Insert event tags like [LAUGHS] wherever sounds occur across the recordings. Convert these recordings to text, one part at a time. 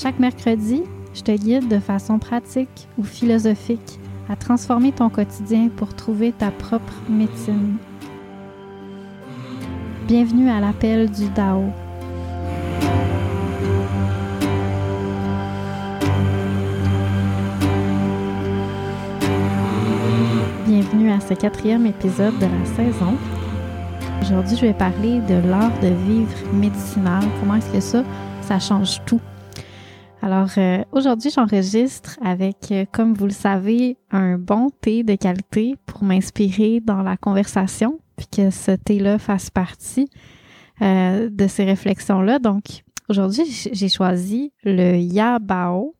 Chaque mercredi, je te guide de façon pratique ou philosophique à transformer ton quotidien pour trouver ta propre médecine. Bienvenue à l'appel du Dao. Bienvenue à ce quatrième épisode de la saison. Aujourd'hui, je vais parler de l'art de vivre médicinal. Comment est-ce que ça, ça change tout? Alors, euh, aujourd'hui, j'enregistre avec, euh, comme vous le savez, un bon thé de qualité pour m'inspirer dans la conversation, puis que ce thé-là fasse partie euh, de ces réflexions-là. Donc, aujourd'hui, j'ai choisi le Yabao,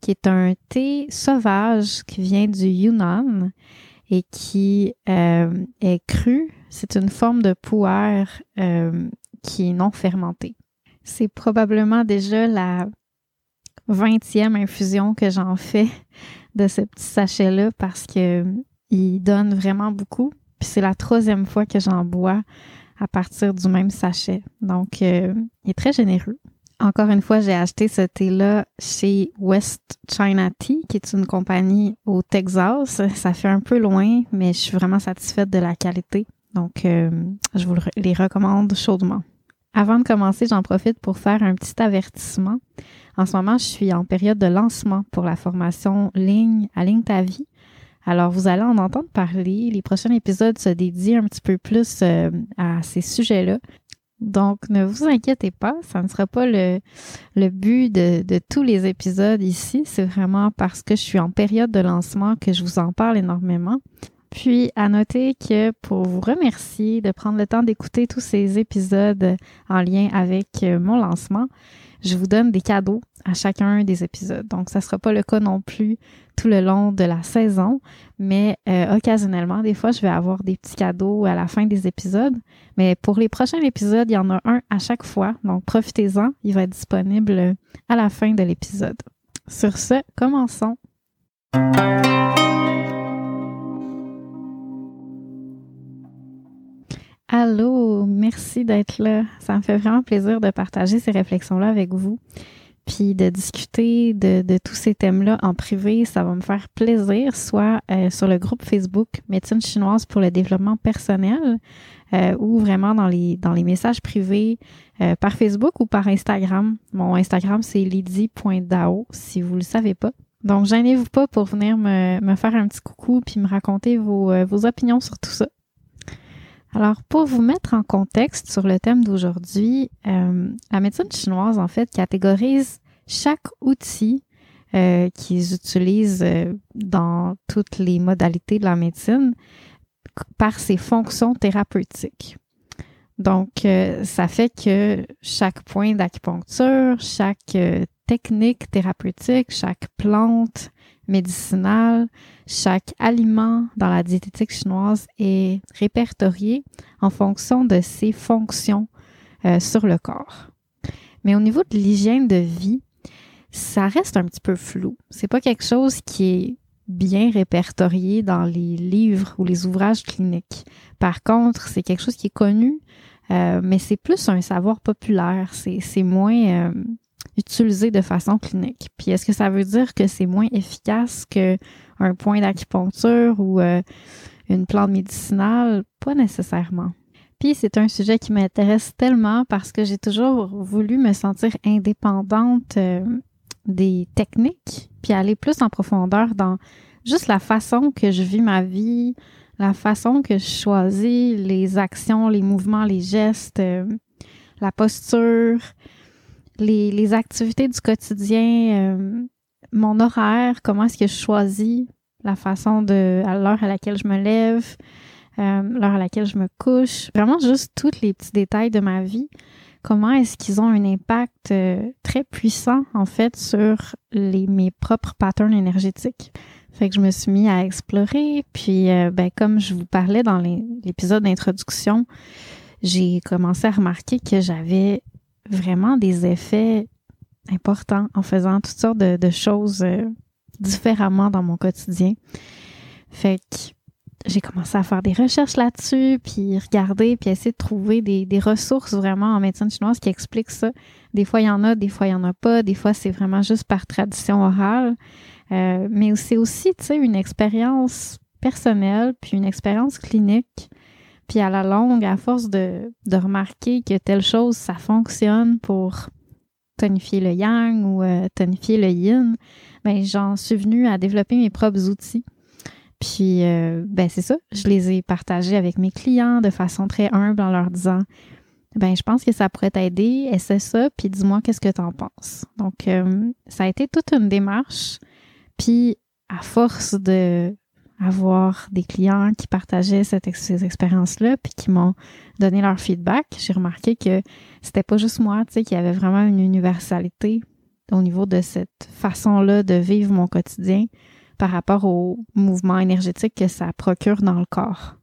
qui est un thé sauvage qui vient du Yunnan et qui est cru. C'est une forme de puer qui est non fermentée. C'est probablement déjà la 20e infusion que j'en fais de ce petit sachet-là parce que il donne vraiment beaucoup. Puis c'est la troisième fois que j'en bois à partir du même sachet. Donc, euh, il est très généreux. Encore une fois, j'ai acheté ce thé-là chez West China Tea, qui est une compagnie au Texas. Ça fait un peu loin, mais je suis vraiment satisfaite de la qualité. Donc, euh, je vous les recommande chaudement. Avant de commencer, j'en profite pour faire un petit avertissement. En ce moment, je suis en période de lancement pour la formation Ligne à Ligne ta vie. Alors, vous allez en entendre parler. Les prochains épisodes se dédient un petit peu plus euh, à ces sujets-là. Donc, ne vous inquiétez pas, ça ne sera pas le, le but de, de tous les épisodes ici. C'est vraiment parce que je suis en période de lancement que je vous en parle énormément. Puis, à noter que pour vous remercier de prendre le temps d'écouter tous ces épisodes en lien avec euh, mon lancement, je vous donne des cadeaux à chacun des épisodes. Donc, ça sera pas le cas non plus tout le long de la saison, mais euh, occasionnellement, des fois, je vais avoir des petits cadeaux à la fin des épisodes. Mais pour les prochains épisodes, il y en a un à chaque fois. Donc, profitez-en. Il va être disponible à la fin de l'épisode. Sur ce, commençons. Allô, merci d'être là. Ça me fait vraiment plaisir de partager ces réflexions-là avec vous. Puis de discuter de, tous ces thèmes-là en privé, ça va me faire plaisir, soit euh, sur le groupe Facebook Médecine chinoise pour le développement personnel, euh, ou vraiment dans les, dans les messages privés euh, par Facebook ou par Instagram. Mon Instagram, c'est lydie.dao, si vous le savez pas. Donc, gênez-vous pas pour venir me, me, faire un petit coucou puis me raconter vos, vos opinions sur tout ça. Alors, pour vous mettre en contexte sur le thème d'aujourd'hui, euh, la médecine chinoise, en fait, catégorise chaque outil euh, qu'ils utilisent euh, dans toutes les modalités de la médecine par ses fonctions thérapeutiques. Donc, ça fait que chaque point d'acupuncture, chaque technique thérapeutique, chaque plante médicinale, chaque aliment dans la diététique chinoise est répertorié en fonction de ses fonctions euh, sur le corps. Mais au niveau de l'hygiène de vie, ça reste un petit peu flou. C'est pas quelque chose qui est bien répertorié dans les livres ou les ouvrages cliniques. Par contre, c'est quelque chose qui est connu, euh, mais c'est plus un savoir populaire. C'est moins euh, utilisé de façon clinique. Puis est-ce que ça veut dire que c'est moins efficace qu'un point d'acupuncture ou euh, une plante médicinale? Pas nécessairement. Puis c'est un sujet qui m'intéresse tellement parce que j'ai toujours voulu me sentir indépendante euh, des techniques, puis aller plus en profondeur dans juste la façon que je vis ma vie, la façon que je choisis les actions, les mouvements, les gestes, euh, la posture, les, les, activités du quotidien, euh, mon horaire, comment est-ce que je choisis la façon de, à l'heure à laquelle je me lève, euh, l'heure à laquelle je me couche, vraiment juste tous les petits détails de ma vie. Comment est-ce qu'ils ont un impact euh, très puissant en fait sur les mes propres patterns énergétiques? Fait que je me suis mis à explorer, puis euh, ben comme je vous parlais dans l'épisode d'introduction, j'ai commencé à remarquer que j'avais vraiment des effets importants en faisant toutes sortes de, choses différemment dans mon quotidien. Fait que j'ai commencé à faire des recherches là-dessus, puis regarder, puis essayer de trouver des, des, ressources vraiment en médecine chinoise qui expliquent ça. Des fois, il y en a, des fois, il n'y en a pas. Des fois, c'est vraiment juste par tradition orale. Euh, mais c'est aussi, tu sais, une expérience personnelle, puis une expérience clinique. Puis à la longue, à force de, de remarquer que telle chose, ça fonctionne pour tonifier le yang ou euh, tonifier le yin, ben j'en suis venue à développer mes propres outils puis, euh, ben c'est ça, je les ai partagés avec mes clients de façon très humble en leur disant, ben je pense que ça pourrait t'aider, essaie ça, puis dis-moi qu'est-ce que tu en penses. Donc, euh, ça a été toute une démarche. Puis, à force de avoir des clients qui partageaient cette, ces expériences-là, puis qui m'ont donné leur feedback, j'ai remarqué que c'était pas juste moi, tu sais, qu'il y avait vraiment une universalité au niveau de cette façon-là de vivre mon quotidien par rapport au mouvement énergétique que ça procure dans le corps.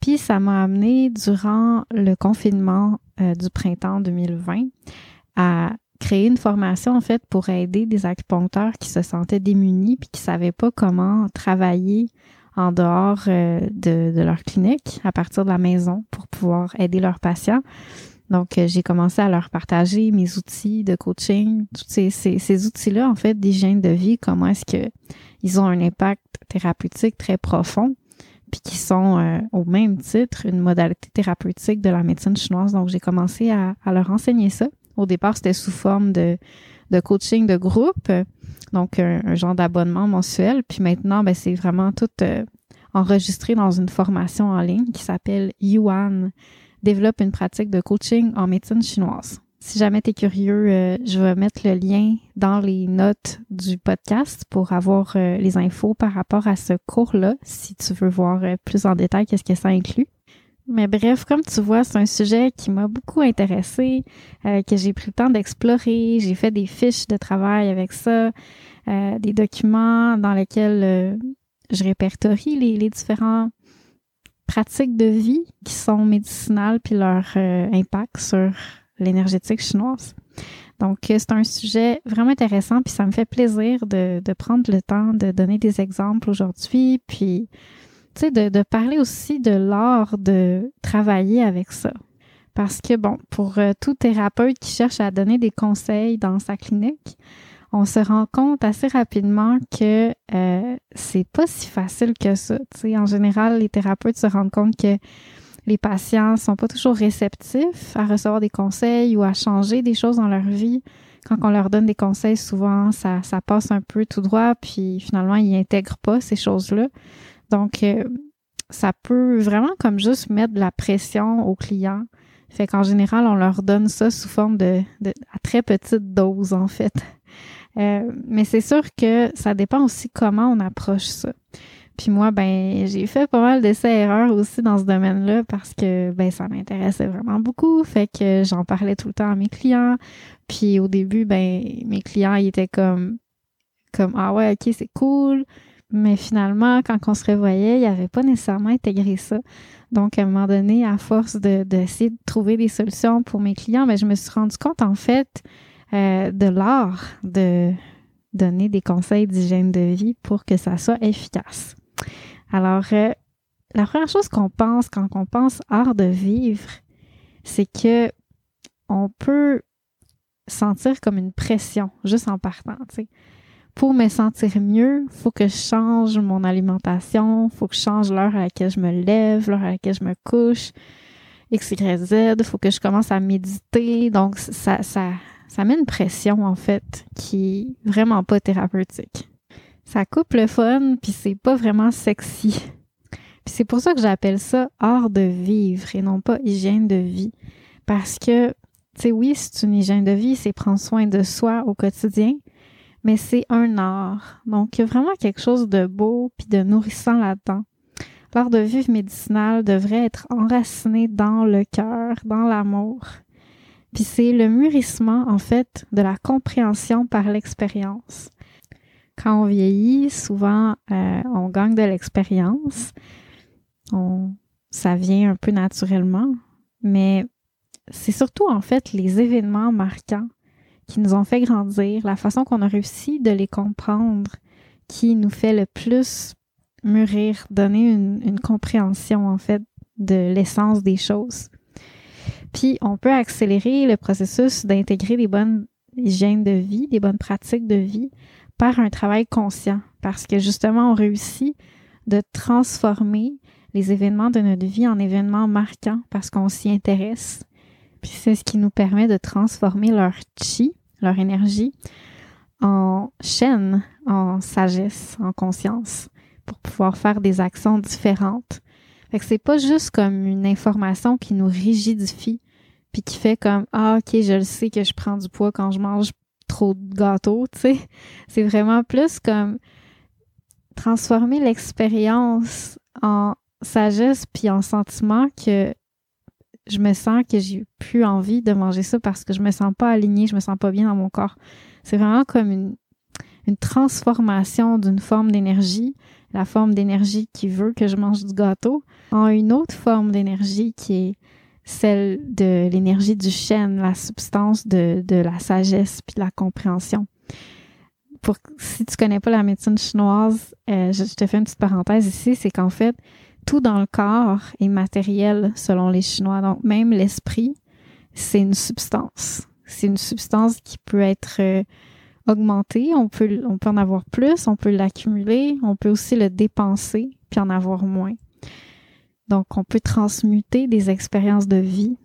Puis ça m'a amené durant le confinement euh, du printemps 2020 à créer une formation en fait pour aider des acupuncteurs qui se sentaient démunis puis qui savaient pas comment travailler en dehors euh, de, de, leur clinique à partir de la maison pour pouvoir aider leurs patients. Donc, euh, j'ai commencé à leur partager mes outils de coaching, tous ces, ces, outils-là, en fait, d'hygiène de vie, comment est-ce que ils ont un impact thérapeutique très profond, puis qui sont euh, au même titre une modalité thérapeutique de la médecine chinoise. Donc, j'ai commencé à, leur enseigner ça. Au départ, c'était sous forme de, coaching de groupe, donc un, genre d'abonnement mensuel. Puis maintenant, ben, c'est vraiment tout euh, enregistré dans une formation en ligne qui s'appelle Yuan développe une pratique de coaching en médecine chinoise. Si jamais tu es curieux, euh, je vais mettre le lien dans les notes du podcast pour avoir euh, les infos par rapport à ce cours-là, si tu veux voir plus en détail qu'est-ce que ça inclut. Mais bref, comme tu vois, c'est un sujet qui m'a beaucoup intéressé, que j'ai pris le temps d'explorer. J'ai fait des fiches de travail avec ça, des documents dans lesquels je répertorie les, les différents pratiques de vie qui sont médicinales puis leur euh, impact sur l'énergétique chinoise. Donc, euh, c'est un sujet vraiment intéressant, puis ça me fait plaisir de, de prendre le temps de donner des exemples aujourd'hui, puis, de, parler aussi de l'art de travailler avec ça. Parce que, bon, pour euh, tout thérapeute qui cherche à donner des conseils dans sa clinique, on se rend compte assez rapidement que euh, c'est pas si facile que ça. sais, en général, les thérapeutes se rendent compte que les patients sont pas toujours réceptifs à recevoir des conseils ou à changer des choses dans leur vie. Quand on leur donne des conseils, souvent ça, ça passe un peu tout droit, puis finalement ils intègrent pas ces choses-là. Donc euh, ça peut vraiment comme juste mettre de la pression aux clients. Fait qu'en général, on leur donne ça sous forme de, de à très petite dose en fait. [LAUGHS] Euh, mais c'est sûr que ça dépend aussi comment on approche ça. Puis moi, ben, j'ai fait pas mal d'essais-erreurs aussi dans ce domaine-là parce que, ben, ça m'intéressait vraiment beaucoup. Fait que j'en parlais tout le temps à mes clients. Puis au début, ben, mes clients, ils étaient comme, comme, ah ouais, ok, c'est cool. Mais finalement, quand on se revoyait, il n'y avait pas nécessairement intégré ça. Donc, à un moment donné, à force de, d'essayer de trouver des solutions pour mes clients, ben, je me suis rendu compte, en fait, euh, de l'art de donner des conseils d'hygiène de vie pour que ça soit efficace. Alors, euh, la première chose qu'on pense quand on pense art de vivre, c'est que on peut sentir comme une pression juste en partant, tu sais. Pour me sentir mieux, faut que je change mon alimentation, faut que je change l'heure à laquelle je me lève, l'heure à laquelle je me couche, X, Y, Z, faut que je commence à méditer. Donc, ça, ça, ça met une pression, en fait, qui est vraiment pas thérapeutique. Ça coupe le fun, puis c'est pas vraiment sexy. Puis c'est pour ça que j'appelle ça art de vivre et non pas hygiène de vie. Parce que, tu sais, oui, c'est une hygiène de vie, c'est prendre soin de soi au quotidien, mais c'est un art. Donc, il y a vraiment quelque chose de beau puis de nourrissant là-dedans. L'art de vivre médicinal devrait être enraciné dans le cœur, dans l'amour. Puis c'est le mûrissement, en fait, de la compréhension par l'expérience. Quand on vieillit, souvent, euh, on gagne de l'expérience. Ça vient un peu naturellement, mais c'est surtout, en fait, les événements marquants qui nous ont fait grandir, la façon qu'on a réussi de les comprendre, qui nous fait le plus mûrir, donner une, compréhension en fait de l'essence des choses. Puis on peut accélérer le processus d'intégrer des bonnes hygiènes de vie, des bonnes pratiques de vie par un travail conscient, parce que justement on réussit de transformer les événements de notre vie en événements marquants parce qu'on s'y intéresse. Puis c'est ce qui nous permet de transformer leur chi, leur énergie, en chaîne, en sagesse, en conscience, pour pouvoir faire des actions différentes. Fait que c'est pas juste comme une information qui nous rigidifie, puis qui fait comme ah ok je le sais que je prends du poids quand je mange trop de gâteaux, tu sais. C'est vraiment plus comme transformer l'expérience en sagesse puis en sentiment que je me sens que j'ai plus envie de manger ça parce que je me sens pas alignée, je me sens pas bien dans mon corps. C'est vraiment comme une, transformation d'une forme d'énergie, la forme d'énergie qui veut que je mange du gâteau, en une autre forme d'énergie qui est celle de l'énergie du chêne, la substance de, la sagesse puis de la compréhension. Pour, si tu connais pas la médecine chinoise, euh, je, te fais une petite parenthèse ici, c'est qu'en fait, tout dans le corps est matériel selon les Chinois. Donc, même l'esprit, c'est une substance. C'est une substance qui peut être euh, augmentée. On peut, on peut en avoir plus, on peut l'accumuler, on peut aussi le dépenser puis en avoir moins. Donc, on peut transmuter des expériences de vie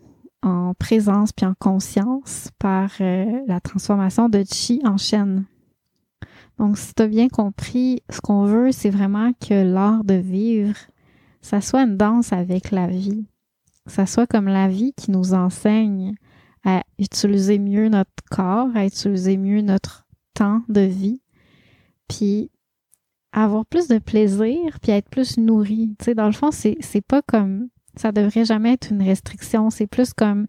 en présence puis en conscience par euh, la transformation de chi en chaîne. Donc, si tu as bien compris, ce qu'on veut, c'est vraiment que l'art de vivre ça soit une danse avec la vie. Ça soit comme la vie qui nous enseigne à utiliser mieux notre corps, à utiliser mieux notre temps de vie, puis avoir plus de plaisir, puis être plus nourri. Tu sais, dans le fond, c'est, c'est pas comme ça devrait jamais être une restriction. C'est plus comme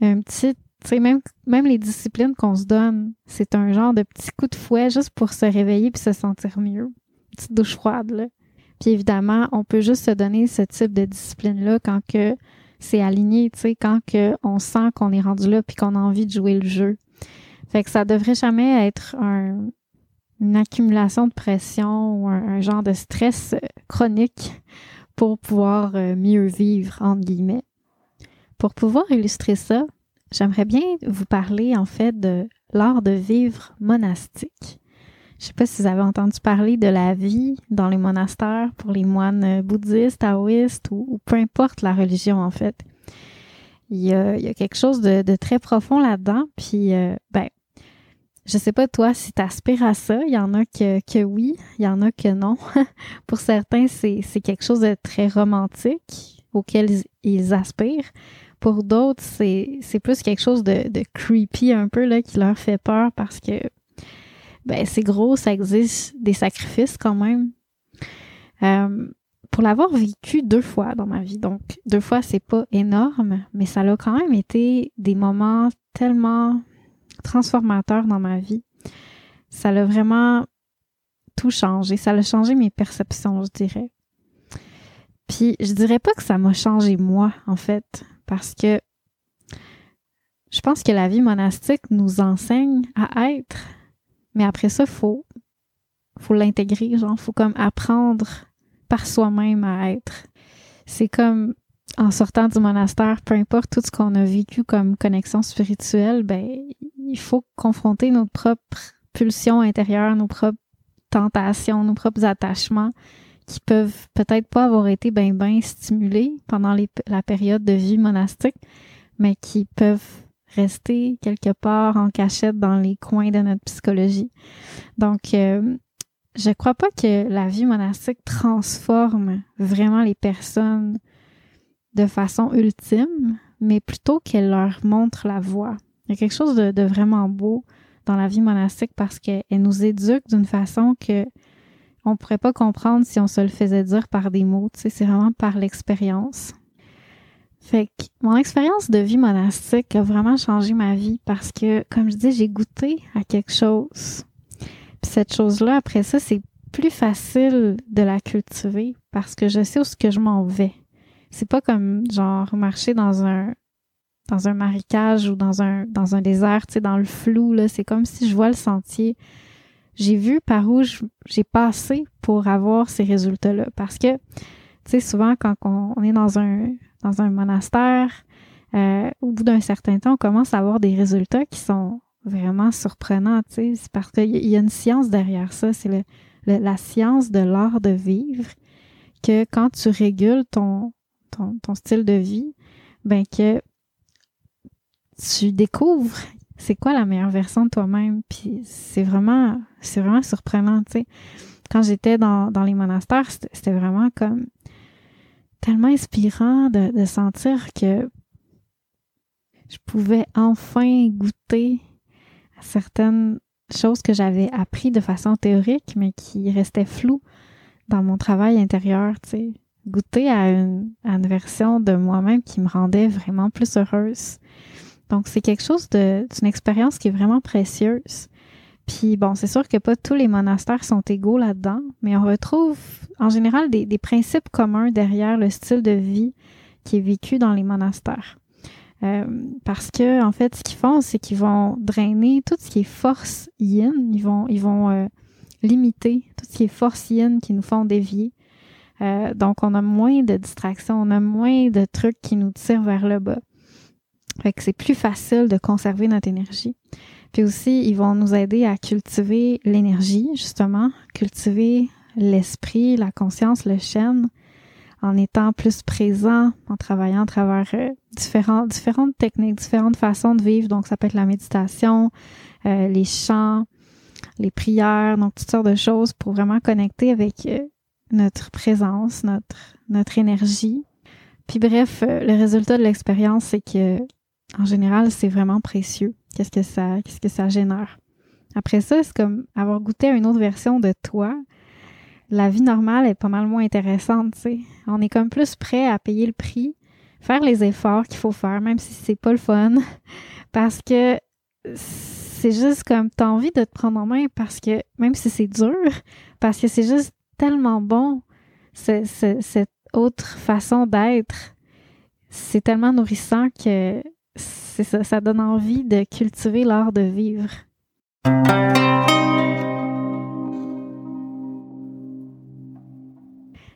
un petit, tu sais, même, même les disciplines qu'on se donne, c'est un genre de petit coup de fouet juste pour se réveiller puis se sentir mieux. Une petite douche froide, là. Puis évidemment, on peut juste se donner ce type de discipline-là quand que c'est aligné, tu sais, quand que on sent qu'on est rendu là puis qu'on a envie de jouer le jeu. Fait que ça devrait jamais être une accumulation de pression ou un, genre de stress euh, chronique pour pouvoir euh, mieux vivre, entre guillemets. Pour pouvoir illustrer ça, j'aimerais bien vous parler en fait de l'art de vivre monastique. Je sais pas si vous avez entendu parler de la vie dans les monastères pour les moines bouddhistes, taoïstes ou, peu importe la religion en fait. Il y a, quelque chose de, très profond là-dedans. Puis, euh, ben, je sais pas toi si tu aspires à ça. Il y en a que, que oui, il y en a que non. [LAUGHS] pour certains, c'est quelque chose de très romantique auquel ils, aspirent. Pour d'autres, c'est plus quelque chose de, de creepy un peu là, qui leur fait peur parce que ben c'est gros, ça existe des sacrifices quand même. Euh, pour l'avoir vécu deux fois dans ma vie, donc deux fois c'est pas énorme, mais ça a quand même été des moments tellement transformateurs dans ma vie. Ça l'a vraiment tout changé, ça a changé mes perceptions, je dirais. Puis je dirais pas que ça m'a changé moi en fait, parce que je pense que la vie monastique nous enseigne à être mais après ça, faut, faut l'intégrer, genre, faut comme apprendre par soi-même à être. C'est comme en sortant du monastère, peu importe tout ce qu'on a vécu comme connexion spirituelle, ben, il faut confronter notre propre pulsions intérieures, nos propres tentations, nos propres attachements qui peuvent peut-être pas avoir été bien bien stimulés pendant la période de vie monastique, mais qui peuvent rester quelque part en cachette dans les coins de notre psychologie. Donc, euh, je crois pas que la vie monastique transforme vraiment les personnes de façon ultime, mais plutôt qu'elle leur montre la voie. Il y a quelque chose de, vraiment beau dans la vie monastique parce qu'elle nous éduque d'une façon que on pourrait pas comprendre si on se le faisait dire par des mots. Tu sais, c'est vraiment par l'expérience. Fait que mon expérience de vie monastique a vraiment changé ma vie parce que, comme je dis, j'ai goûté à quelque chose. Puis cette chose-là, après ça, c'est plus facile de la cultiver parce que je sais où ce que je m'en vais. C'est pas comme genre marcher dans un dans un marécage ou dans un dans un désert, tu sais, dans le flou là. C'est comme si je vois le sentier. J'ai vu par où j'ai passé pour avoir ces résultats-là. Parce que, tu sais, souvent quand on est dans un dans un monastère, euh, au bout d'un certain temps, on commence à avoir des résultats qui sont vraiment surprenants, tu sais, parce qu'il y a une science derrière ça, c'est la science de l'art de vivre, que quand tu régules ton, ton, ton style de vie, ben que tu découvres c'est quoi la meilleure version de toi-même, puis c'est vraiment, c'est vraiment surprenant, tu sais. Quand j'étais dans, dans les monastères, c'était vraiment comme tellement inspirant de, sentir que je pouvais enfin goûter à certaines choses que j'avais appris de façon théorique, mais qui restaient floues dans mon travail intérieur, tu. Goûter à une, à une version de moi-même qui me rendait vraiment plus heureuse. Donc, c'est quelque chose de, d'une expérience qui est vraiment précieuse. Puis bon, c'est sûr que pas tous les monastères sont égaux là-dedans, mais on retrouve en général des, principes communs derrière le style de vie qui est vécu dans les monastères. Euh, parce que en fait, ce qu'ils font, c'est qu'ils vont drainer tout ce qui est force yin. Ils vont, ils vont euh, limiter tout ce qui est force yin qui nous font dévier. Euh, donc, on a moins de distractions, on a moins de trucs qui nous tirent vers le bas. Fait que c'est plus facile de conserver notre énergie. Puis aussi, ils vont nous aider à cultiver l'énergie, justement, cultiver l'esprit, la conscience, le chêne, en étant plus présent, en travaillant à travers euh, différentes, techniques, différentes façons de vivre. Donc, ça peut être la méditation, euh, les chants, les prières, donc toutes sortes de choses pour vraiment connecter avec euh, notre présence, notre, notre énergie. Puis bref, le résultat de l'expérience, c'est que en général, c'est vraiment précieux. Qu'est-ce que ça, qu'est-ce que ça génère? Après ça, c'est comme avoir goûté à une autre version de toi. La vie normale est pas mal moins intéressante, tu sais. On est comme plus prêt à payer le prix, faire les efforts qu'il faut faire, même si c'est pas le fun, [LAUGHS] parce que c'est juste comme t'as envie de te prendre en main parce que même si c'est dur, parce que c'est juste tellement bon cette autre façon d'être, c'est tellement nourrissant que c'est ça, ça donne envie de cultiver l'art de vivre.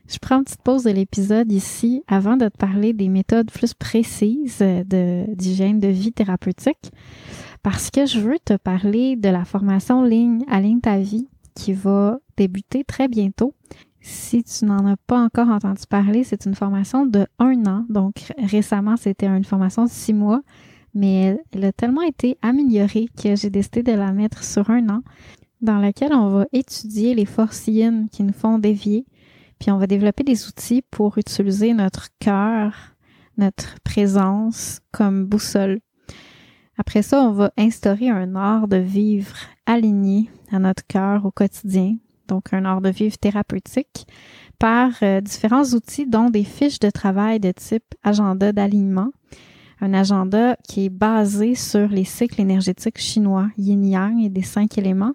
Je prends une petite pause de l'épisode ici avant de te parler des méthodes plus précises d'hygiène de, vie thérapeutique parce que je veux te parler de la formation ligne Aligne ta vie qui va débuter très bientôt. Si tu n'en as pas encore entendu parler, c'est une formation de un an. Donc récemment, c'était une formation de six mois mais elle, a tellement été améliorée que j'ai décidé de la mettre sur un an, dans laquelle on va étudier les forces yin qui nous font dévier, puis on va développer des outils pour utiliser notre cœur, notre présence comme boussole. Après ça, on va instaurer un art de vivre aligné à notre cœur au quotidien, donc un art de vivre thérapeutique, par euh, différents outils, dont des fiches de travail de type agenda d'alignement, un agenda qui est basé sur les cycles énergétiques chinois, yin-yang et des cinq éléments,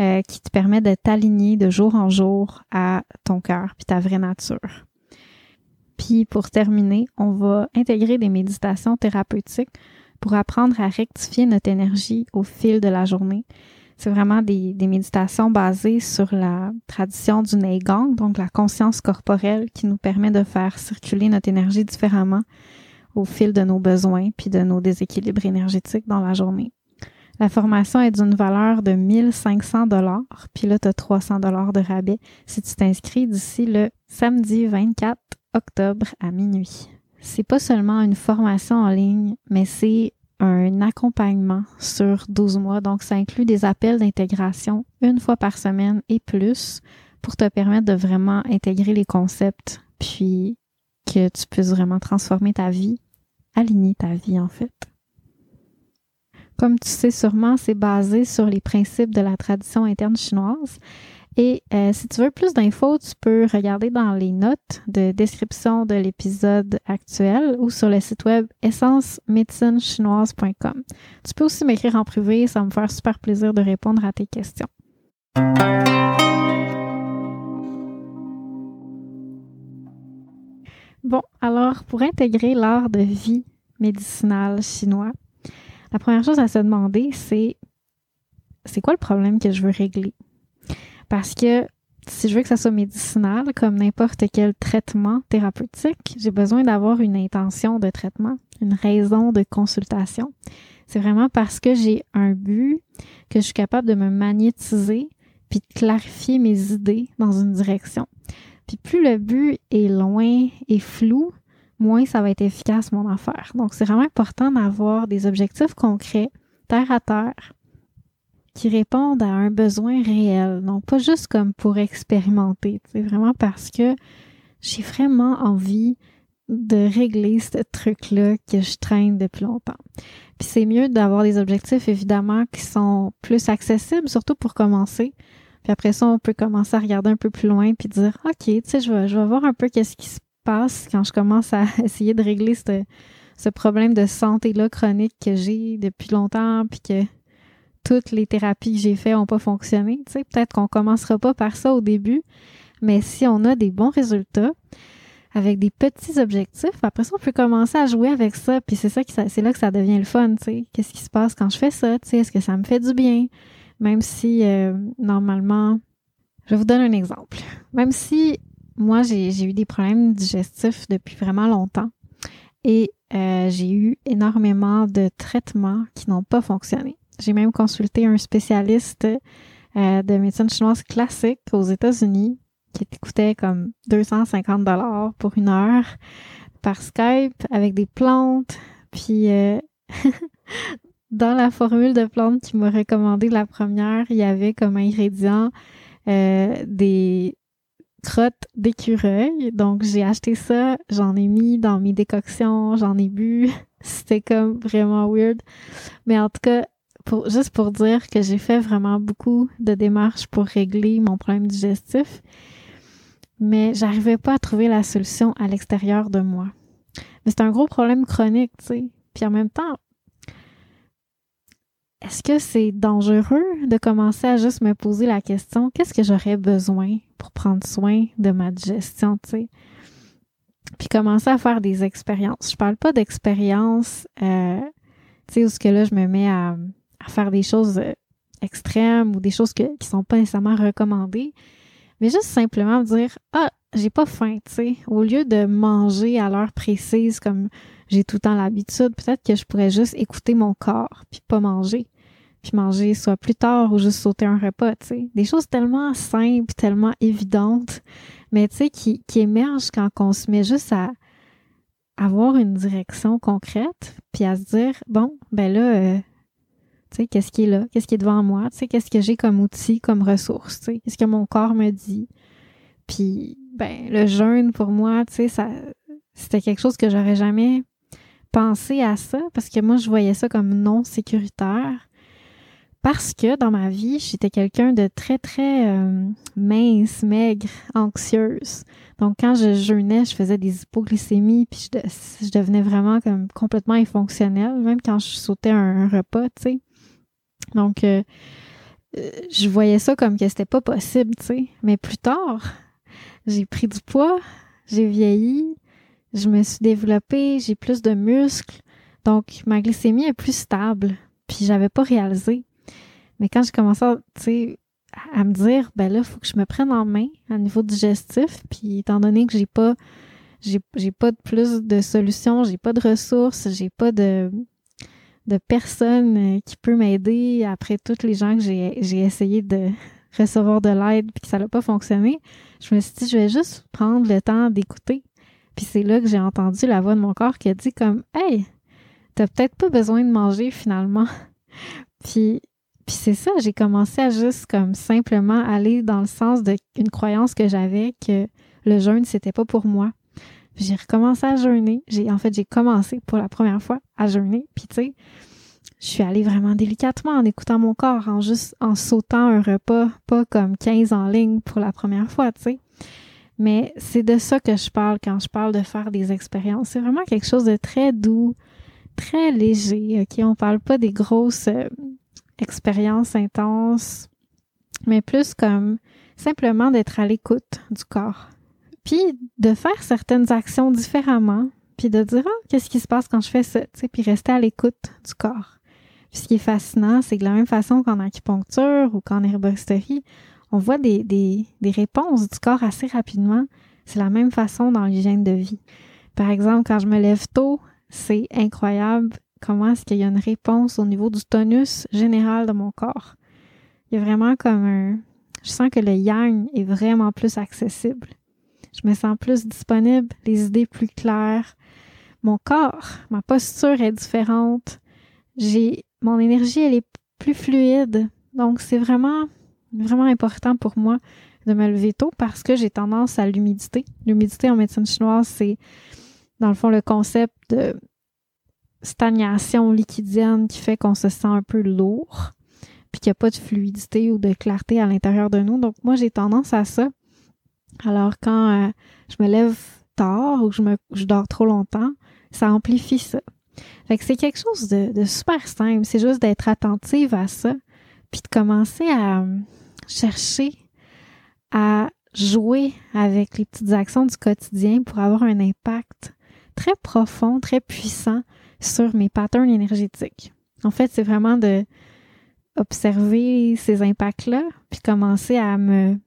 euh, qui te permet de t'aligner de jour en jour à ton cœur puis ta vraie nature. Puis pour terminer, on va intégrer des méditations thérapeutiques pour apprendre à rectifier notre énergie au fil de la journée. C'est vraiment des, des, méditations basées sur la tradition du Neigong, donc la conscience corporelle qui nous permet de faire circuler notre énergie différemment au fil de nos besoins puis de nos déséquilibres énergétiques dans la journée. La formation est d'une valeur de 1500 dollars, puis là, tu as 300 dollars de rabais si tu t'inscris d'ici le samedi 24 octobre à minuit. C'est pas seulement une formation en ligne, mais c'est un accompagnement sur 12 mois. Donc, ça inclut des appels d'intégration une fois par semaine et plus pour te permettre de vraiment intégrer les concepts, puis que tu puisses vraiment transformer ta vie, aligner ta vie en fait. Comme tu sais sûrement, c'est basé sur les principes de la tradition interne chinoise. Et euh, si tu veux plus d'infos, tu peux regarder dans les notes de description de l'épisode actuel ou sur le site web essencemédecinechinoise.com. Tu peux aussi m'écrire en privé, ça va me faire super plaisir de répondre à tes questions. Bon, alors pour intégrer l'art de vie médicinal chinois, la première chose à se demander, c'est c'est quoi le problème que je veux régler? Parce que si je veux que ça soit médicinal, comme n'importe quel traitement thérapeutique, j'ai besoin d'avoir une intention de traitement, une raison de consultation. C'est vraiment parce que j'ai un but que je suis capable de me magnétiser puis de clarifier mes idées dans une direction. Puis plus le but est loin et flou, moins ça va être efficace mon affaire. Donc c'est vraiment important d'avoir des objectifs concrets, terre à terre, qui répondent à un besoin réel. Non pas juste comme pour expérimenter, c'est vraiment parce que j'ai vraiment envie de régler ce truc-là que je traîne depuis longtemps. Puis c'est mieux d'avoir des objectifs, évidemment, qui sont plus accessibles, surtout pour commencer. Puis après ça, on peut commencer à regarder un peu plus loin puis dire, OK, tu sais, je vais, voir un peu qu'est-ce qui se passe quand je commence à [LAUGHS] essayer de régler ce, ce problème de santé-là chronique que j'ai depuis longtemps puis que toutes les thérapies que j'ai faites n'ont pas fonctionné. Tu peut-être qu'on commencera pas par ça au début, mais si on a des bons résultats, avec des petits objectifs. Après ça, on peut commencer à jouer avec ça. Puis c'est ça qui, c'est là que ça devient le fun, tu. Qu'est-ce qui se passe quand je fais ça, tu? Est-ce que ça me fait du bien? Même si, euh, normalement, je vous donne un exemple. Même si moi, j'ai eu des problèmes digestifs depuis vraiment longtemps et euh, j'ai eu énormément de traitements qui n'ont pas fonctionné. J'ai même consulté un spécialiste euh, de médecine chinoise classique aux États-Unis qui coûtait comme 250 dollars pour une heure par Skype avec des plantes. Puis [LAUGHS] dans la formule de plantes qu'il m'a recommandé la première, il y avait comme ingrédient euh, des crottes d'écureuil. Donc j'ai acheté ça, j'en ai mis dans mes décoctions, j'en ai bu. [LAUGHS] C'était comme vraiment weird. Mais en tout cas, juste pour dire que j'ai fait vraiment beaucoup de démarches pour régler mon problème digestif, mais j'arrivais pas à trouver la solution à l'extérieur de moi. Mais c'est un gros problème chronique, tu sais. Puis en même temps, est-ce que c'est dangereux de commencer à juste me poser la question qu'est-ce que j'aurais besoin pour prendre soin de ma digestion, tu sais? Puis commencer à faire des expériences. Je parle pas d'expériences, euh, tu sais, où ce que là, je me mets à, faire des choses euh, extrêmes ou des choses que, qui sont pas nécessairement recommandées, mais juste simplement dire ah j'ai pas faim, tu sais, au lieu de manger à l'heure précise comme j'ai tout le temps l'habitude, peut-être que je pourrais juste écouter mon corps puis pas manger. Puis manger soit plus tard ou juste sauter un repas, tu sais. Des choses tellement simples, tellement évidentes, mais tu sais, qui, qui émergent quand on se met juste à avoir une direction concrète, puis à se dire, bon, ben là, euh, qu'est-ce qui est là? Qu'est-ce qui est devant moi? Qu'est-ce que j'ai comme outil, comme ressource? Qu'est-ce que mon corps me dit? Puis, ben, le jeûne, pour moi, c'était quelque chose que j'aurais jamais pensé à ça, parce que moi, je voyais ça comme non sécuritaire parce que dans ma vie, j'étais quelqu'un de très, très euh, mince, maigre, anxieuse. Donc, quand je jeûnais, je faisais des hypoglycémies, puis je, devenais vraiment comme complètement infonctionnelle, même quand je sautais un, repas, tu sais. Donc, euh, euh, je voyais ça comme que c'était pas possible, tu sais. Mais plus tard, j'ai pris du poids, j'ai vieilli, je me suis développée, j'ai plus de muscles. Donc, ma glycémie est plus stable. Puis, j'avais pas réalisé. Mais quand je commençais à, à me dire, ben là, il faut que je me prenne en main à niveau digestif, puis étant donné que j'ai pas j'ai pas de plus de solutions, j'ai pas de ressources, j'ai pas de de personne euh, qui peut m'aider après toutes les gens que j'ai essayé de [LAUGHS] recevoir de l'aide puis que ça n'a pas fonctionné. Je me suis dit, je vais juste prendre le temps d'écouter. Puis c'est là que j'ai entendu la voix de mon corps qui a dit comme, hey, t'as peut-être pas besoin de manger finalement. [LAUGHS] puis puis c'est ça, j'ai commencé à juste comme simplement aller dans le sens d'une croyance que j'avais que le jeûne, c'était pas pour moi. J'ai recommencé à jeûner. J'ai, en fait, j'ai commencé pour la première fois à jeûner. Puis, tu sais, je suis allée vraiment délicatement en écoutant mon corps, en juste en sautant un repas, pas comme 15 en ligne pour la première fois, tu sais. Mais c'est de ça que je parle quand je parle de faire des expériences. C'est vraiment quelque chose de très doux, très léger, OK? On parle pas des grosses euh, expériences intenses, mais plus comme simplement d'être à l'écoute du corps. Puis de faire certaines actions différemment, puis de dire ah, qu'est-ce qui se passe quand je fais ça, tu sais, puis rester à l'écoute du corps. Puis ce qui est fascinant, c'est que de la même façon qu'en acupuncture ou qu'en herboristerie, on voit des, des, des réponses du corps assez rapidement. C'est la même façon dans l'hygiène de vie. Par exemple, quand je me lève tôt, c'est incroyable comment est-ce qu'il y a une réponse au niveau du tonus général de mon corps. Il y a vraiment comme un... Je sens que le yang est vraiment plus accessible je me sens plus disponible, les idées plus claires. Mon corps, ma posture est différente. J'ai mon énergie, elle est plus fluide. Donc c'est vraiment vraiment important pour moi de me lever tôt parce que j'ai tendance à l'humidité. L'humidité en médecine chinoise, c'est dans le fond le concept de stagnation liquidienne qui fait qu'on se sent un peu lourd, puis qu'il n'y a pas de fluidité ou de clarté à l'intérieur de nous. Donc moi, j'ai tendance à ça. Alors quand euh, je me lève tard ou que je, me, dors trop longtemps, ça amplifie ça. Fait que c'est quelque chose de, de super simple. C'est juste d'être attentive à ça, puis de commencer à euh, chercher à jouer avec les petites actions du quotidien pour avoir un impact très profond, très puissant sur mes patterns énergétiques. En fait, c'est vraiment de observer ces impacts-là, puis commencer à me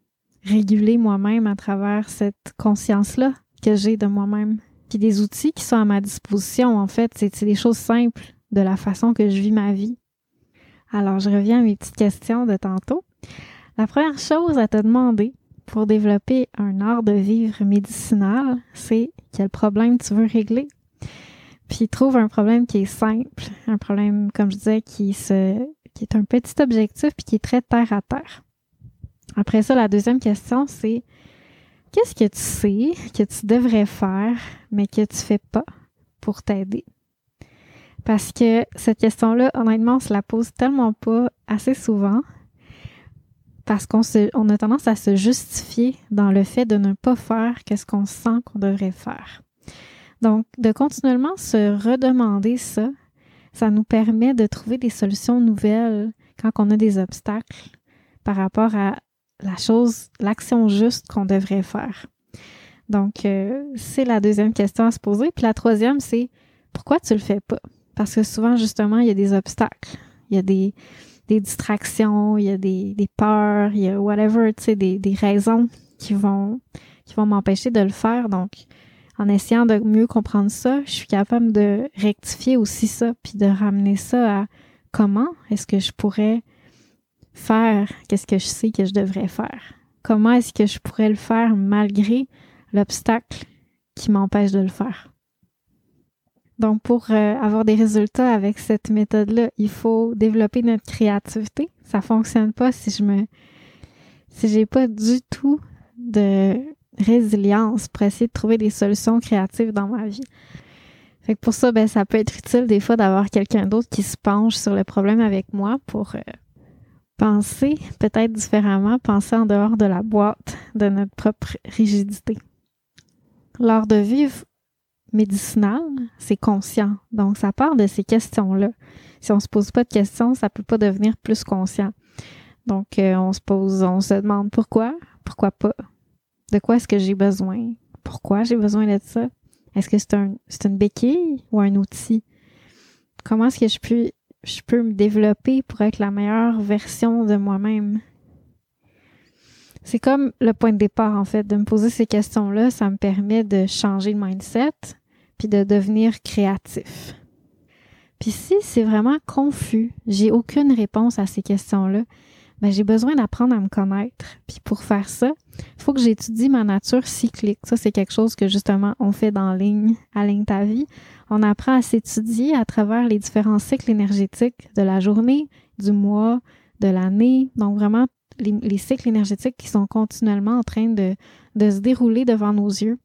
réguler moi-même à travers cette conscience-là que j'ai de moi-même. Puis des outils qui sont à ma disposition, en fait, c'est des choses simples de la façon que je vis ma vie. Alors, je reviens à mes petites questions de tantôt. La première chose à te demander pour développer un art de vivre médicinal, c'est quel problème tu veux régler? Puis trouve un problème qui est simple, un problème, comme je disais, qui, se, qui est un petit objectif puis qui est très terre à terre. Après ça, la deuxième question, c'est qu'est-ce que tu sais que tu devrais faire, mais que tu fais pas pour t'aider? Parce que cette question-là, honnêtement, on se la pose tellement pas assez souvent parce qu'on on a tendance à se justifier dans le fait de ne pas faire qu'est-ce qu'on sent qu'on devrait faire. Donc, de continuellement se redemander ça, ça nous permet de trouver des solutions nouvelles quand on a des obstacles par rapport à la chose, l'action juste qu'on devrait faire. Donc, euh, c'est la deuxième question à se poser. Puis la troisième, c'est pourquoi tu le fais pas? Parce que souvent, justement, il y a des obstacles. Il y a des, des distractions, il y a des, des peurs, il y a whatever, tu sais, des, des raisons qui vont, qui vont m'empêcher de le faire. Donc, en essayant de mieux comprendre ça, je suis capable de rectifier aussi ça, puis de ramener ça à comment est-ce que je pourrais faire qu'est-ce que je sais que je devrais faire? Comment est-ce que je pourrais le faire malgré l'obstacle qui m'empêche de le faire? Donc, pour euh, avoir des résultats avec cette méthode-là, il faut développer notre créativité. Ça fonctionne pas si je me, si j'ai pas du tout de résilience pour essayer de trouver des solutions créatives dans ma vie. Fait que pour ça, ben, ça peut être utile des fois d'avoir quelqu'un d'autre qui se penche sur le problème avec moi pour euh, penser peut-être différemment, penser en dehors de la boîte de notre propre rigidité. Lors de vivre médicinal, c'est conscient. Donc, ça part de ces questions-là. Si on se pose pas de questions, ça peut pas devenir plus conscient. Donc, euh, on se pose, on se demande pourquoi, pourquoi pas, de quoi est-ce que j'ai besoin, pourquoi j'ai besoin de ça? Est-ce que c'est un, c'est une béquille ou un outil? Comment est-ce que je peux je peux me développer pour être la meilleure version de moi-même. C'est comme le point de départ, en fait, de me poser ces questions-là, ça me permet de changer le mindset, puis de devenir créatif. Puis si c'est vraiment confus, j'ai aucune réponse à ces questions-là, ben j'ai besoin d'apprendre à me connaître. Puis pour faire ça, il faut que j'étudie ma nature cyclique. Ça, c'est quelque chose que justement on fait dans ligne, à ligne ta vie. On apprend à s'étudier à travers les différents cycles énergétiques de la journée, du mois, de l'année. Donc vraiment les, cycles énergétiques qui sont continuellement en train de, de se dérouler devant nos yeux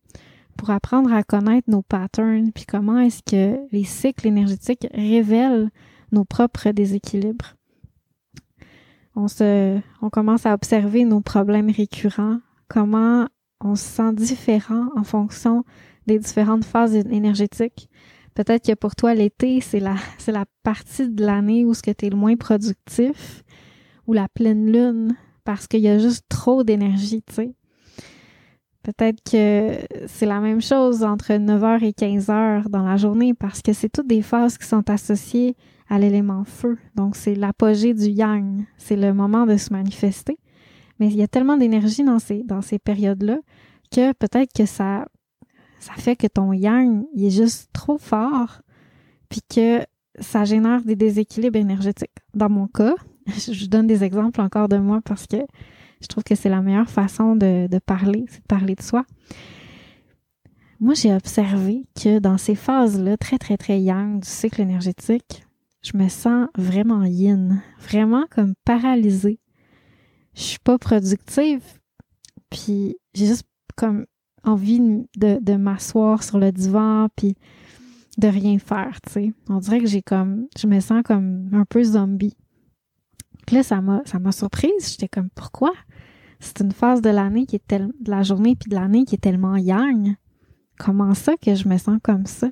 pour apprendre à connaître nos patterns, puis comment est-ce que les cycles énergétiques révèlent nos propres déséquilibres on commence à observer nos problèmes récurrents, comment on se sent différent en fonction des différentes phases énergétiques. Peut-être que pour toi, l'été, c'est la, [LAUGHS] partie de l'année où ce tu es le moins productif, ou la pleine lune, parce qu'il y a juste trop d'énergie, tu sais. Peut-être que c'est la même chose entre 9h et 15h dans la journée parce que c'est toutes des phases qui sont associées à l'élément feu. Donc, c'est l'apogée du yang. C'est le moment de se manifester. Mais il y a tellement d'énergie dans ces, dans ces périodes-là que peut-être que ça, ça fait que ton yang, est juste trop fort puis que ça génère des déséquilibres énergétiques. Dans mon cas, [LAUGHS] je donne des exemples encore de moi parce que je trouve que c'est la meilleure façon de, de parler, c'est de parler de soi. Moi, j'ai observé que dans ces phases-là, très, très, très yang du cycle énergétique, je me sens vraiment yin, vraiment comme paralysée. Je suis pas productive, puis j'ai juste comme envie de, de m'asseoir sur le divan, puis de rien faire, tu sais. On dirait que j'ai comme, je me sens comme un peu zombie. là, ça m'a, ça m'a surprise. J'étais comme, pourquoi? C'est une phase de l'année qui est tellement, de la journée puis de l'année qui est tellement yang. Comment ça que je me sens comme ça?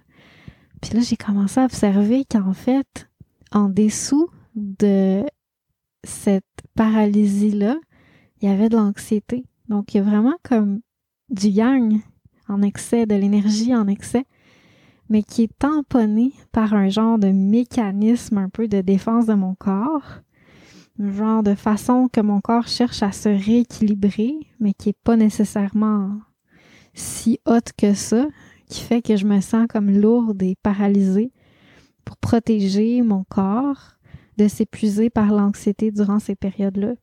Puis là, j'ai commencé à observer qu'en fait, en dessous de cette paralysie-là, il y avait de l'anxiété. Donc, il y a vraiment comme du yang en excès, de l'énergie en excès, mais qui est tamponné par un genre de mécanisme un peu de défense de mon corps, un genre de façon que mon corps cherche à se rééquilibrer, mais qui est pas nécessairement si haute que ça, qui fait que je me sens comme lourde et paralysée pour protéger mon corps de s'épuiser par l'anxiété durant ces périodes-là.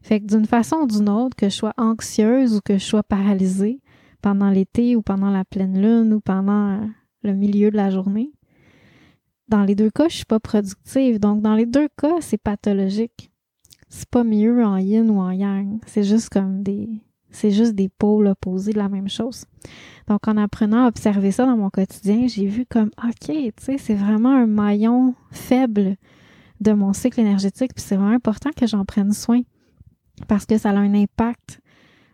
Fait que d'une façon ou d'une autre, que je sois anxieuse ou que je sois paralysée pendant l'été ou pendant la pleine lune ou pendant le milieu de la journée, dans les deux cas, je suis pas productive. Donc, dans les deux cas, c'est pathologique. C'est pas mieux en yin ou en yang. C'est juste comme des, c'est juste des pôles opposés de la même chose. Donc, en apprenant à observer ça dans mon quotidien, j'ai vu comme, OK, tu sais, c'est vraiment un maillon faible de mon cycle énergétique, puis c'est vraiment important que j'en prenne soin parce que ça a un impact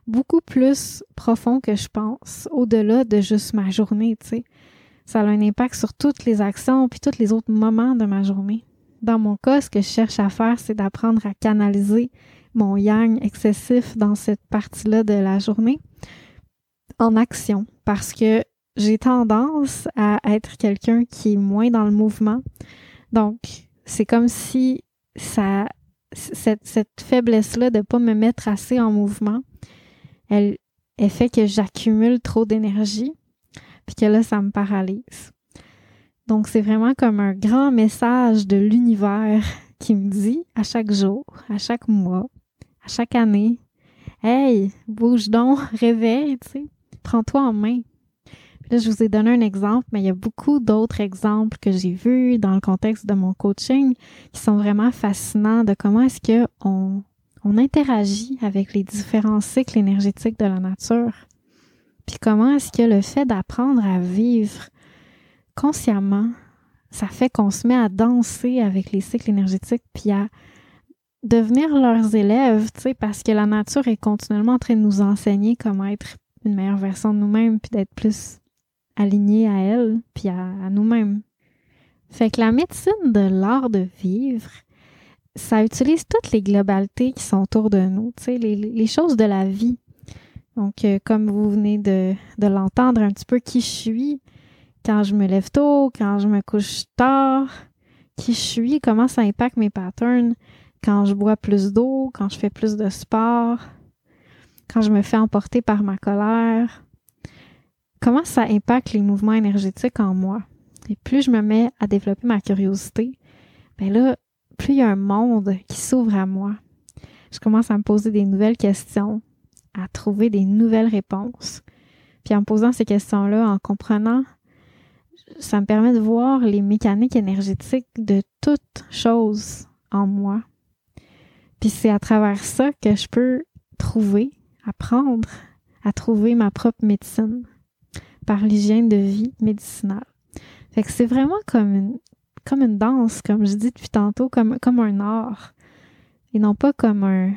beaucoup plus profond que je pense, au-delà de juste ma journée, tu sais. Ça a un impact sur toutes les actions puis tous les autres moments de ma journée. Dans mon cas, ce que je cherche à faire, c'est d'apprendre à canaliser mon yang excessif dans cette partie-là de la journée en action parce que j'ai tendance à être quelqu'un qui est moins dans le mouvement. Donc, c'est comme si cette, faiblesse-là de ne pas me mettre assez en mouvement, elle, elle fait que j'accumule trop d'énergie, puis que là, ça me paralyse. Donc, c'est vraiment comme un grand message de l'univers qui me dit à chaque jour, à chaque mois, chaque année, Hey, bouge donc, [LAUGHS] réveille, tu sais, prends-toi en main. là, je vous ai donné un exemple, mais il y a beaucoup d'autres exemples que j'ai vus dans le contexte de mon coaching qui sont vraiment fascinants de comment est-ce que on, on interagit avec les différents cycles énergétiques de la nature. Puis comment est-ce que le fait d'apprendre à vivre consciemment, ça fait qu'on se met à danser avec les cycles énergétiques, puis à devenir leurs élèves, tu sais, parce que la nature est continuellement en train de nous enseigner comment être une meilleure version de nous-mêmes, puis d'être plus alignés à elle, puis à, nous-mêmes. Fait que la médecine de l'art de vivre, ça utilise toutes les globalités qui sont autour de nous, tu sais, les, choses de la vie. Donc, euh, comme vous venez de, de l'entendre un petit peu, qui je suis quand je me lève tôt, quand je me couche tard, qui je suis, comment ça impacte mes patterns, quand je bois plus d'eau, quand je fais plus de sport, quand je me fais emporter par ma colère, comment ça impacte les mouvements énergétiques en moi, Puis plus je me mets à développer ma curiosité, ben là, plus il y a un monde qui s'ouvre à moi. Je commence à me poser des nouvelles questions, à trouver des nouvelles réponses. Puis en posant ces questions-là, en comprenant, ça me permet de voir les mécaniques énergétiques de toute chose en moi. Puis c'est à travers ça que je peux trouver, apprendre à trouver ma propre médecine par l'hygiène de vie médicinale. Fait que c'est vraiment comme une, comme une danse, comme je dis depuis tantôt, comme, comme un art. Et non pas comme un,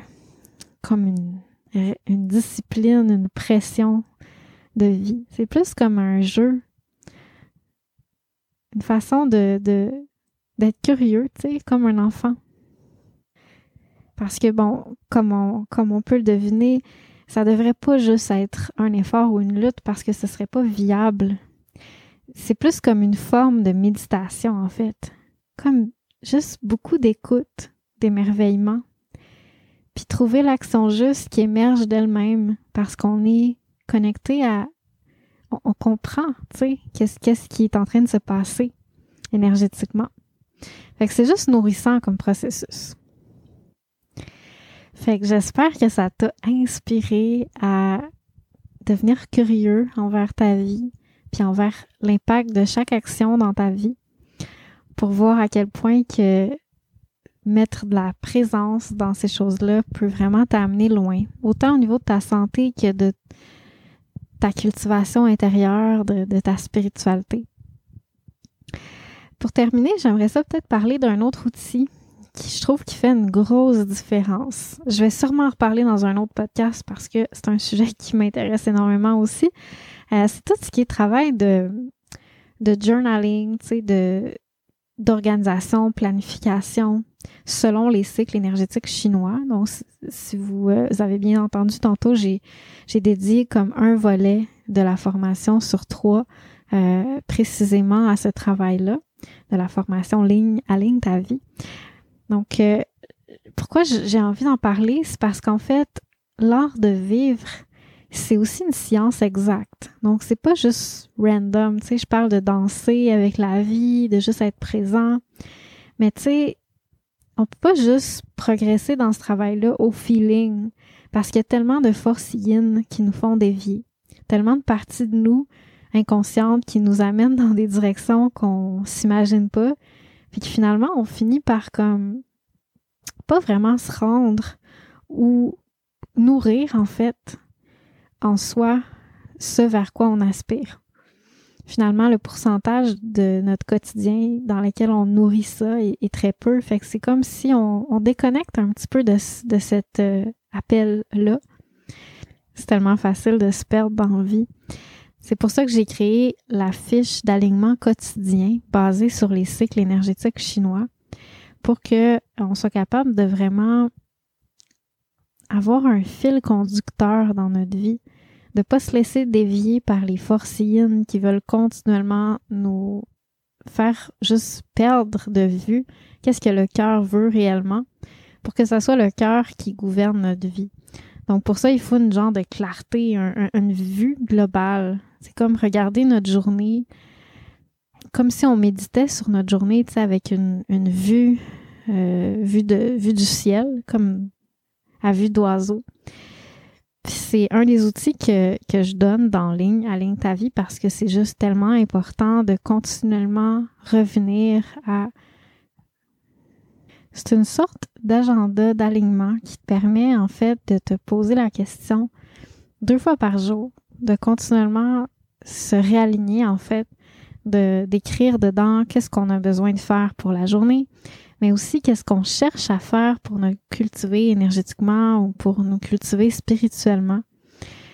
comme une, une discipline, une pression de vie. C'est plus comme un jeu, une façon de, de d'être curieux, tu sais, comme un enfant. Parce que bon, comme on, comme on peut le deviner, ça devrait pas juste être un effort ou une lutte parce que ce serait pas viable. C'est plus comme une forme de méditation en fait, comme juste beaucoup d'écoute, d'émerveillement, puis trouver l'action juste qui émerge d'elle-même parce qu'on est connecté à on, comprend, tu sais, qu'est-ce qu'est-ce qui est en train de se passer énergétiquement. Fait que c'est juste nourrissant comme processus. Fait que j'espère que ça t'a inspiré à devenir curieux envers ta vie, puis envers l'impact de chaque action dans ta vie, pour voir à quel point que mettre de la présence dans ces choses-là peut vraiment t'amener loin, autant au niveau de ta santé que de ta cultivation intérieure, de, ta spiritualité. Pour terminer, j'aimerais ça peut-être parler d'un autre outil qui je trouve qui fait une grosse différence. Je vais sûrement en reparler dans un autre podcast parce que c'est un sujet [LAUGHS] qui m'intéresse énormément aussi. Euh, c'est tout ce qui est travail de, de journaling, de d'organisation, planification, selon les cycles énergétiques chinois. Donc, si vous, euh, avez bien entendu tantôt, j'ai j'ai dédié comme un volet de la formation sur trois euh, précisément à ce travail-là, de la formation ligne à ligne ta vie. Donc, euh, pourquoi j'ai envie d'en parler, c'est parce qu'en fait, l'art de vivre, c'est aussi une science exacte. Donc, c'est pas juste random. Tu sais, je parle de danser avec la vie, de juste être présent. Mais tu sais, on peut pas juste progresser dans ce travail-là au feeling parce qu'il y a tellement de forces yin qui nous font dévier, tellement de parties de nous inconscientes qui nous amènent dans des directions qu'on s'imagine pas, puis que finalement on finit par comme pas vraiment se rendre ou nourrir en fait en soi ce vers quoi on aspire. Finalement, le pourcentage de notre quotidien dans lequel on nourrit ça est, très peu. Fait que c'est comme si on, déconnecte un petit peu de, de cet euh, appel-là. C'est tellement facile de se perdre dans la vie. C'est pour ça que j'ai créé la fiche d'alignement quotidien basée sur les cycles énergétiques chinois pour que on soit capable de vraiment avoir un fil conducteur dans notre vie, de pas se laisser dévier par les forces yin qui veulent continuellement nous faire juste perdre de vue qu'est-ce que le cœur veut réellement pour que ce soit le cœur qui gouverne notre vie. Donc pour ça, il faut une genre de clarté, une vue globale. C'est comme regarder notre journée, comme si on méditait sur notre journée, tu sais, avec une, euh, vue, de, vue du ciel, comme à vue d'oiseau. C'est un des outils que, que je donne dans Ligne, à Ligne ta vie, parce que c'est juste tellement important de continuellement revenir à... C'est une sorte d'agenda d'alignement qui te permet en fait de te poser la question deux fois par jour, de continuellement se réaligner en fait, de d'écrire dedans qu'est-ce qu'on a besoin de faire pour la journée, mais aussi qu'est-ce qu'on cherche à faire pour nous cultiver énergétiquement ou pour nous cultiver spirituellement.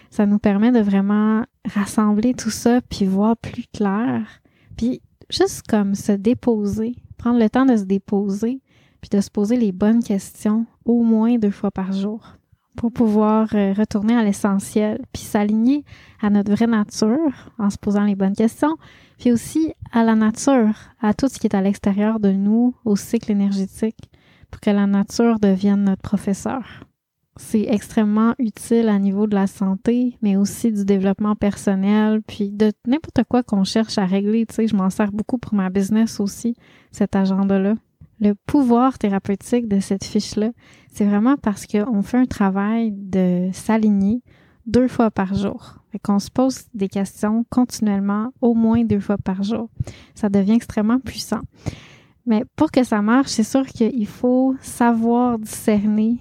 Ça nous permet de vraiment rassembler tout ça puis voir plus clair, puis juste comme se déposer, prendre le temps de se déposer puis de se poser les bonnes questions au moins deux fois par jour pour pouvoir euh, retourner à l'essentiel, puis s'aligner à notre vraie nature en se posant les bonnes questions, puis aussi à la nature, à tout ce qui est à l'extérieur de nous, au cycle énergétique, pour que la nature devienne notre professeur. c'est extrêmement utile à niveau de la santé, mais aussi du développement personnel, puis de n'importe quoi qu'on cherche à régler. Tu sais, je m'en sers beaucoup pour ma business aussi, cet agenda-là. Le pouvoir thérapeutique de cette fiche-là, c'est vraiment parce qu'on fait un travail de s'aligner deux fois par jour. Fait qu'on se pose des questions continuellement, au moins deux fois par jour. Ça devient extrêmement puissant. Mais pour que ça marche, c'est sûr qu'il faut savoir discerner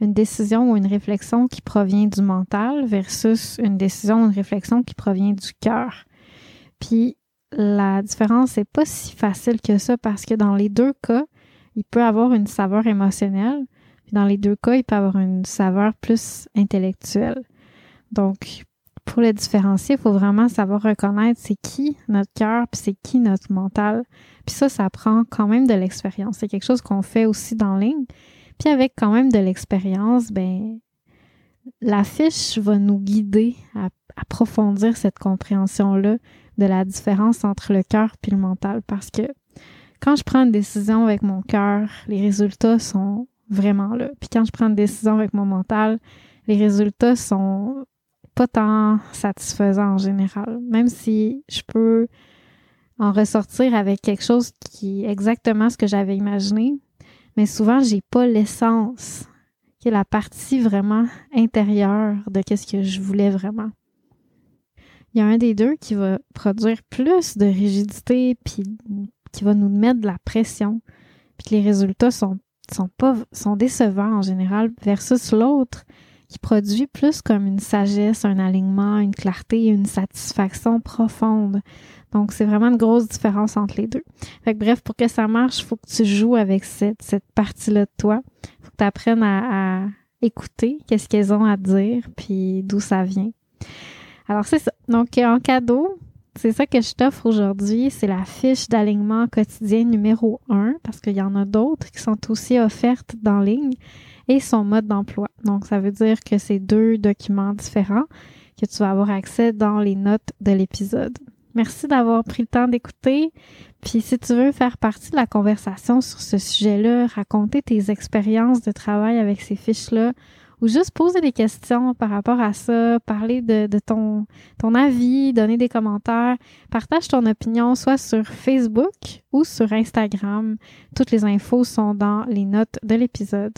une décision ou une réflexion qui provient du mental versus une décision ou une réflexion qui provient du cœur. Puis la différence n'est pas si facile que ça parce que dans les deux cas, il peut avoir une saveur émotionnelle, puis dans les deux cas, il peut avoir une saveur plus intellectuelle. Donc, pour le différencier, il faut vraiment savoir reconnaître c'est qui notre cœur, puis c'est qui notre mental. Puis ça, ça prend quand même de l'expérience. C'est quelque chose qu'on fait aussi dans ligne. Puis avec quand même de l'expérience, ben la fiche va nous guider à approfondir cette compréhension-là de la différence entre le cœur et le mental. Parce que quand je prends une décision avec mon cœur, les résultats sont vraiment là. Puis quand je prends une décision avec mon mental, les résultats sont pas tant satisfaisants en général. Même si je peux en ressortir avec quelque chose qui est exactement ce que j'avais imaginé, mais souvent j'ai pas l'essence, qui est la partie vraiment intérieure de qu'est-ce que je voulais vraiment. Il y a un des deux qui va produire plus de rigidité puis qui va nous mettre de la pression, puis les résultats sont décevants en général versus l'autre qui produit plus comme une sagesse, un alignement, une clarté, une satisfaction profonde. Donc, c'est vraiment une grosse différence entre les deux. Fait bref, pour que ça marche, il faut que tu joues avec cette, partie-là de toi. faut que tu apprennes à, écouter qu'est-ce qu'elles ont à dire, puis d'où ça vient. Alors, c'est ça. Donc, en cadeau, c'est ça que je t'offre aujourd'hui. C'est la fiche d'alignement quotidien numéro 1, parce qu'il y en a d'autres qui sont aussi offertes dans ligne, et son mode d'emploi. Donc, ça veut dire que c'est deux documents différents que tu vas avoir accès dans les notes de l'épisode. Merci d'avoir pris le temps d'écouter. Puis si tu veux faire partie de la conversation sur ce sujet-là, raconter tes expériences de travail avec ces fiches-là, ou juste poser des questions par rapport à ça, parler de, ton, ton avis, donner des commentaires, partage ton opinion soit sur Facebook ou sur Instagram. Toutes les infos sont dans les notes de l'épisode.